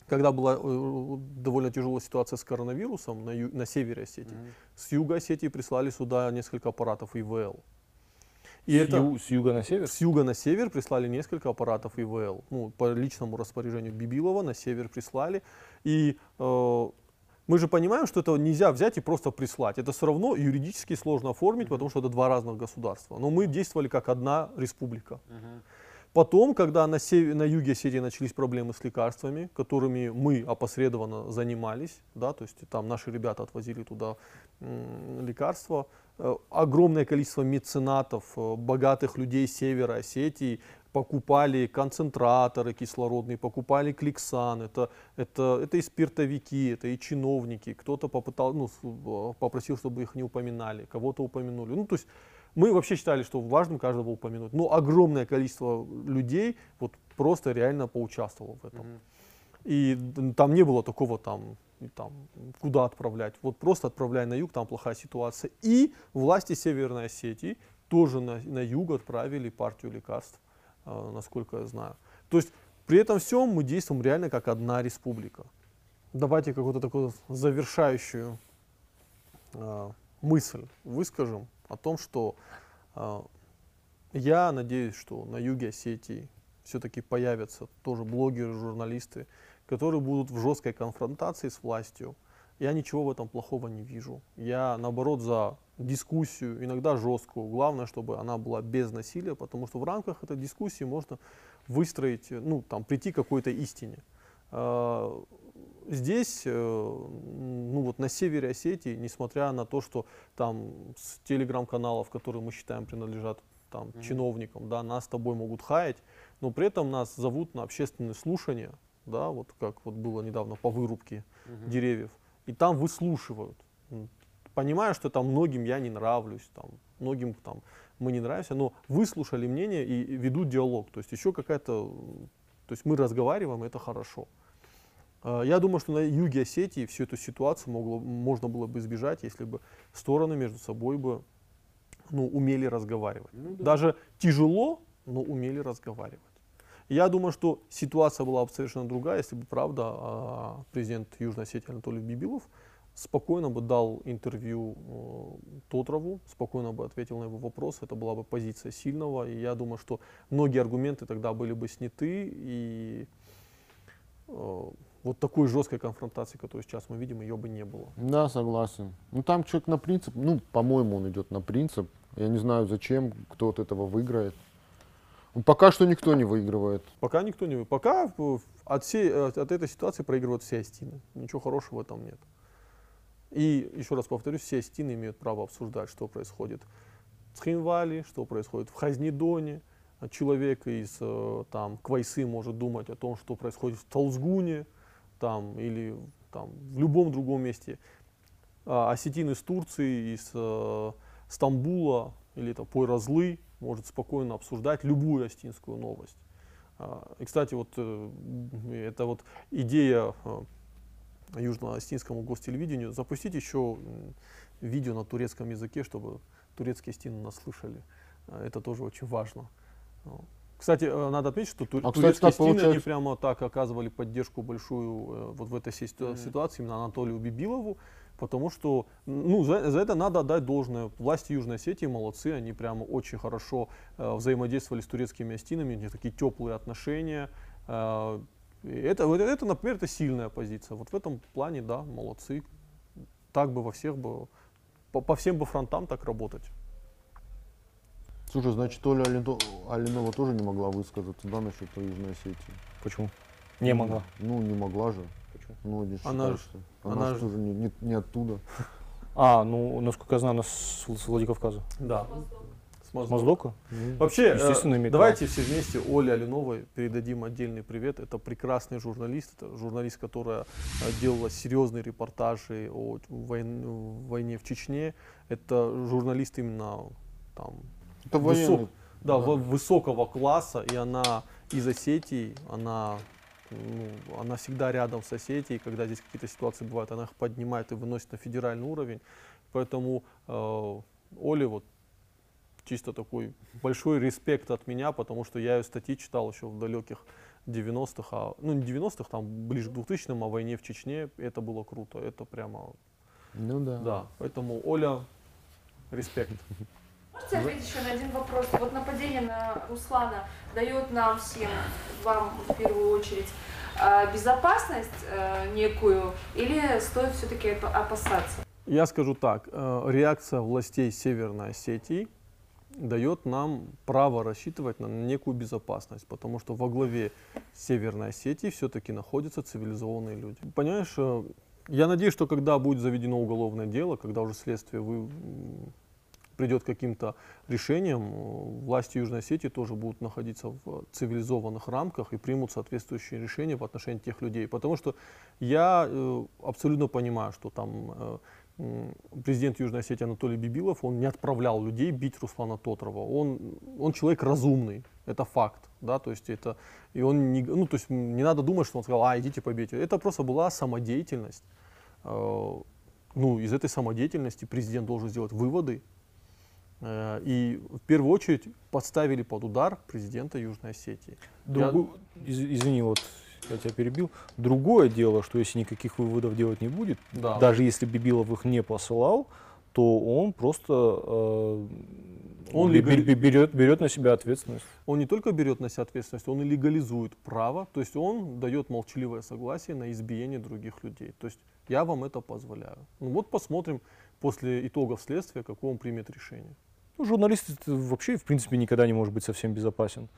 когда была э, довольно тяжелая ситуация с коронавирусом на, ю- на севере Осетии, с юга Осетии прислали сюда несколько аппаратов ИВЛ. И С это ю- с юга на север? с юга на север прислали несколько аппаратов ИВЛ. Ну, по личному распоряжению Бибилова на север прислали. И э, мы же понимаем, что это нельзя взять и просто прислать. Это все равно юридически сложно оформить, потому что это два разных государства. Но мы действовали как одна республика. Потом, когда на, севе- на юге Осетии начались проблемы с лекарствами, которыми мы опосредованно занимались, да, то есть там наши ребята отвозили туда лекарства, э, огромное количество меценатов, э, богатых людей севера Осетии покупали концентраторы кислородные, покупали кликсан, это, это, это и спиртовики, это и чиновники, кто-то попытал, ну, э, попросил, чтобы их не упоминали, кого-то упомянули. Ну, то есть мы вообще считали, что важным каждого упомянуть. Но огромное количество людей вот просто реально поучаствовало в этом. И там не было такого там, там, куда отправлять. Вот просто отправляй на юг, там плохая ситуация. И власти Северной Осетии тоже на, на юг отправили партию лекарств, э, насколько я знаю. То есть при этом всем мы действуем реально как одна республика. Давайте какую-то такую завершающую э, мысль выскажем о том, что э, я надеюсь, что на юге Осетии все-таки появятся тоже блогеры, журналисты, которые будут в жесткой конфронтации с властью. Я ничего в этом плохого не вижу. Я, наоборот, за дискуссию, иногда жесткую. Главное, чтобы она была без насилия, потому что в рамках этой дискуссии можно выстроить, ну, там, прийти к какой-то истине. Здесь, э, ну вот на севере Осетии, несмотря на то, что там с телеграм-каналов, которые мы считаем принадлежат там, чиновникам, да, нас с тобой могут хаять, но при этом нас зовут на общественные слушания, да, вот как вот было недавно по вырубке деревьев, и там выслушивают. Понимаю, что там многим я не нравлюсь, там, многим там мы не нравимся, но выслушали мнение и ведут диалог. То есть еще какая-то, то есть мы разговариваем, и это хорошо. А, Я думаю, что на юге Осетии всю эту ситуацию могло, можно было бы избежать, если бы стороны между собой бы ну, умели разговаривать. Даже тяжело, но умели разговаривать. Я думаю, что ситуация была бы совершенно другая, если бы, правда, а, президент Южной Осетии Анатолий Бибилов спокойно бы дал интервью э, Тотрову, спокойно бы ответил на его вопрос, это была бы позиция сильного, и я думаю, что многие аргументы тогда были бы сняты, и э, вот такой жесткой конфронтации, которую сейчас мы видим, ее бы не было. Да, согласен. Ну там человек на принцип, ну, по-моему, он идет на принцип. Я не знаю, зачем, кто от этого выиграет. Ну, пока что никто не выигрывает. Пока никто не... Пока э, от, всей, от этой ситуации проигрывают все Астины. Ничего хорошего в этом нет. И еще раз повторюсь, все Астины имеют право обсуждать, что происходит в Цхинвале, что происходит в Хазнедоне. Человек из э, там, Квайсы может думать о том, что происходит в Талсгуне там, или там, в любом другом месте. А осетин из Турции, из э, Стамбула или там, Пойразлы может спокойно обсуждать любую астинскую новость. А, И, кстати, вот э, м, это вот идея э, Южно-Остинскому гостелевидению запустить еще видео на турецком языке, чтобы турецкие астины нас слышали. А, Это тоже очень важно. Кстати, э, надо отметить, что тур- А, кстати, турецкие так астины, они получается- прямо так оказывали поддержку большую э, вот в этой си- ситу- ситуации именно Анатолию Бибилову, потому что ну, за, за это надо отдать должное. Власти Южной Осетии молодцы, они прямо очень хорошо э, взаимодействовали с турецкими астинами, у них такие теплые отношения. Э, это, вот это, например, это сильная позиция. Вот в этом плане, да, молодцы. Так бы во всех бы, по, по всем бы фронтам так работать. Слушай, значит, Оля Алино- Алинова тоже не могла высказаться, да, насчет Южной Осетии? Почему? Не могла. Ну, не могла же. Почему? Ну, не Она ж- что- Она, она же тоже не, не- не оттуда. А, ну, насколько я знаю, она с, с Владикавказа. Да. С Моздока. Моздока? Вообще, э, Естественно, имеет давайте все вместе Оле Алиновой передадим отдельный привет. Это прекрасный журналист, это журналист, которая э, делала серьезные репортажи о войн- войне в Чечне. Это журналист именно там, Это высок- да, вы- высокого класса, и она из Осетии, она, ну, она всегда рядом с Осетией, когда здесь какие-то ситуации бывают, она их поднимает и выносит на федеральный уровень. Поэтому э, Оле вот чисто такой большой респект от меня, потому что я ее статьи читал еще в далеких 90-х, а, ну не 90-х, там ближе к 2000-м, о войне в Чечне, это было круто, это прямо, Ну да. да, поэтому Оля, респект. Можете ответить еще на один вопрос? Вот нападение на Руслана дает нам всем, вам в первую очередь, э, безопасность э, некую или стоит все-таки опасаться? Я скажу так, э, реакция властей Северной Осетии дает нам право рассчитывать на некую безопасность, потому что во главе Северной Осетии все-таки находятся цивилизованные люди. Понимаешь, э, я надеюсь, что когда будет заведено уголовное дело, когда уже следствие вы, придет к каким-то решениям, власти Южной Осетии тоже будут находиться в цивилизованных рамках и примут соответствующие решения в отношении тех людей. Потому что я э, абсолютно понимаю, что там э, президент Южной Осетии Анатолий Бибилов, он не отправлял людей бить Руслана Тотрова. Он, он человек разумный, это факт, да, то есть это, и он не, ну, то есть не надо думать, что он сказал, а, идите побейте. Это просто была самодеятельность. Э, ну, из этой самодеятельности президент должен сделать выводы, и в первую очередь подставили под удар президента Южной Осетии. Другу- из- извини, вот я тебя перебил. Другое дело, что если никаких выводов делать не будет, Да. даже если Бибилов их не посылал, то он просто э, Он легали- бе- берет, берет на себя ответственность. Он не только берет на себя ответственность, он и легализует право, то есть он дает молчаливое согласие на избиение других людей. То есть я вам это позволяю. Ну вот посмотрим после итогов следствия, какое он примет решение. Ну, журналист вообще, в принципе, никогда не может быть совсем безопасен.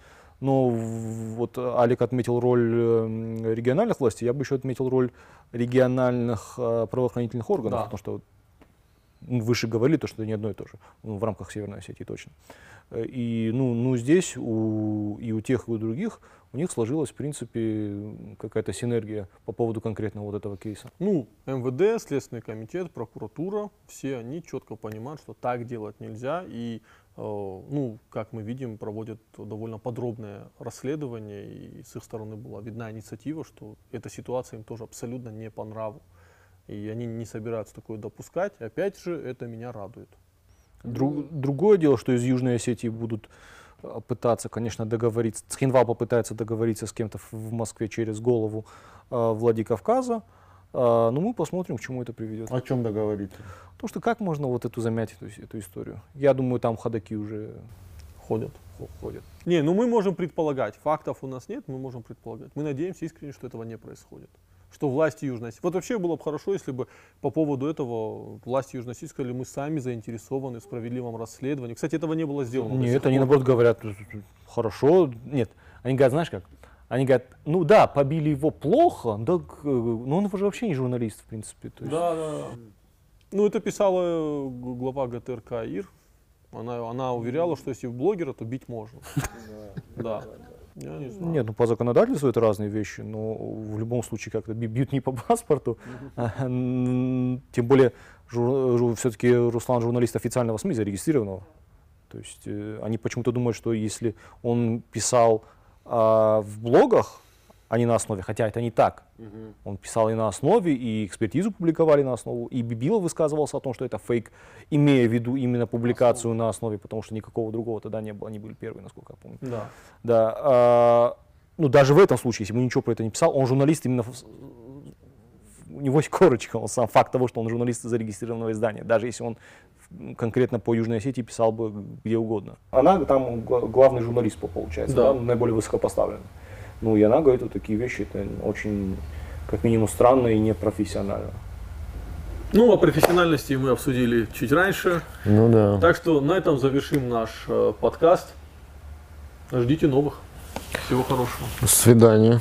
Но вот Алик отметил роль э, региональных властей, я бы еще отметил роль региональных э, правоохранительных органов, Да. потому что выше говорили, то, что это не одно и то же, ну, в рамках Северной Осетии точно. Э, И ну, ну, здесь у, и у тех, и у других у них сложилась, в принципе, какая-то синергия по поводу конкретного вот этого кейса. Ну, МВД, Следственный комитет, прокуратура, все они четко понимают, что так делать нельзя. И, э, ну, как мы видим, проводят довольно подробное расследование. И с их стороны была видна инициатива, что эта ситуация им тоже абсолютно не по нраву. И они не собираются такое допускать. Опять же, это меня радует. Друг- другое дело, что из Южной Осетии будут э, пытаться, конечно, договориться, Цхинвал попытается договориться с кем-то в- Москве через голову э, Владикавказа, э, но мы посмотрим, к чему это приведет. О чем договориться? Потому что как можно вот эту замять, эту, эту историю? Я думаю, там ходаки уже Ходят. хо- ходят. Не, ну мы можем предполагать. Фактов у нас нет, мы можем предполагать. Мы надеемся искренне, что этого не происходит. Что власти Южной Осетии... Вот вообще было бы хорошо, если бы по поводу этого власти Южной Осетии сказали, мы сами заинтересованы в справедливом расследовании. Кстати, этого не было сделано. Нет, сих они наоборот говорят, хорошо, нет. Они говорят, знаешь как? Они говорят, ну да, побили его плохо, да, но он же вообще не журналист, в принципе. То есть, Да, да. Ну, это писала э, глава ГТРК ИР. Она, она уверяла, что если блогера, то бить можно. Да. Я не знаю. Нет, ну по законодательству это разные вещи, но в любом случае как-то бьют не по [laughs] паспорту. Тем более все-таки Руслан журналист официального СМИ, зарегистрированного. То есть э, они почему-то думают, что если он писал а, в блогах, а не на основе, хотя это не так. Он писал и на основе, и экспертизу публиковали на основу, и Бибилов высказывался о том, что это фейк, имея в виду именно публикацию на основе, потому что никакого другого тогда не было, они были первые, насколько я помню. Да. Да. а, ну, даже в этом случае, если бы ничего про это не писал, он журналист именно... в- у него есть корочка, он сам факт того, что он журналист зарегистрированного издания, даже если он конкретно по Южной Осетии писал бы где угодно. Она там гла- главный журналист, по- получается, Да. да, наиболее высокопоставленный. Ну, говорит вот такие вещи, это очень, как минимум, странно и непрофессионально. Ну, о профессиональности мы обсудили чуть раньше. Ну да. Так что на этом завершим наш э, подкаст. Ждите новых. Всего хорошего. До свидания.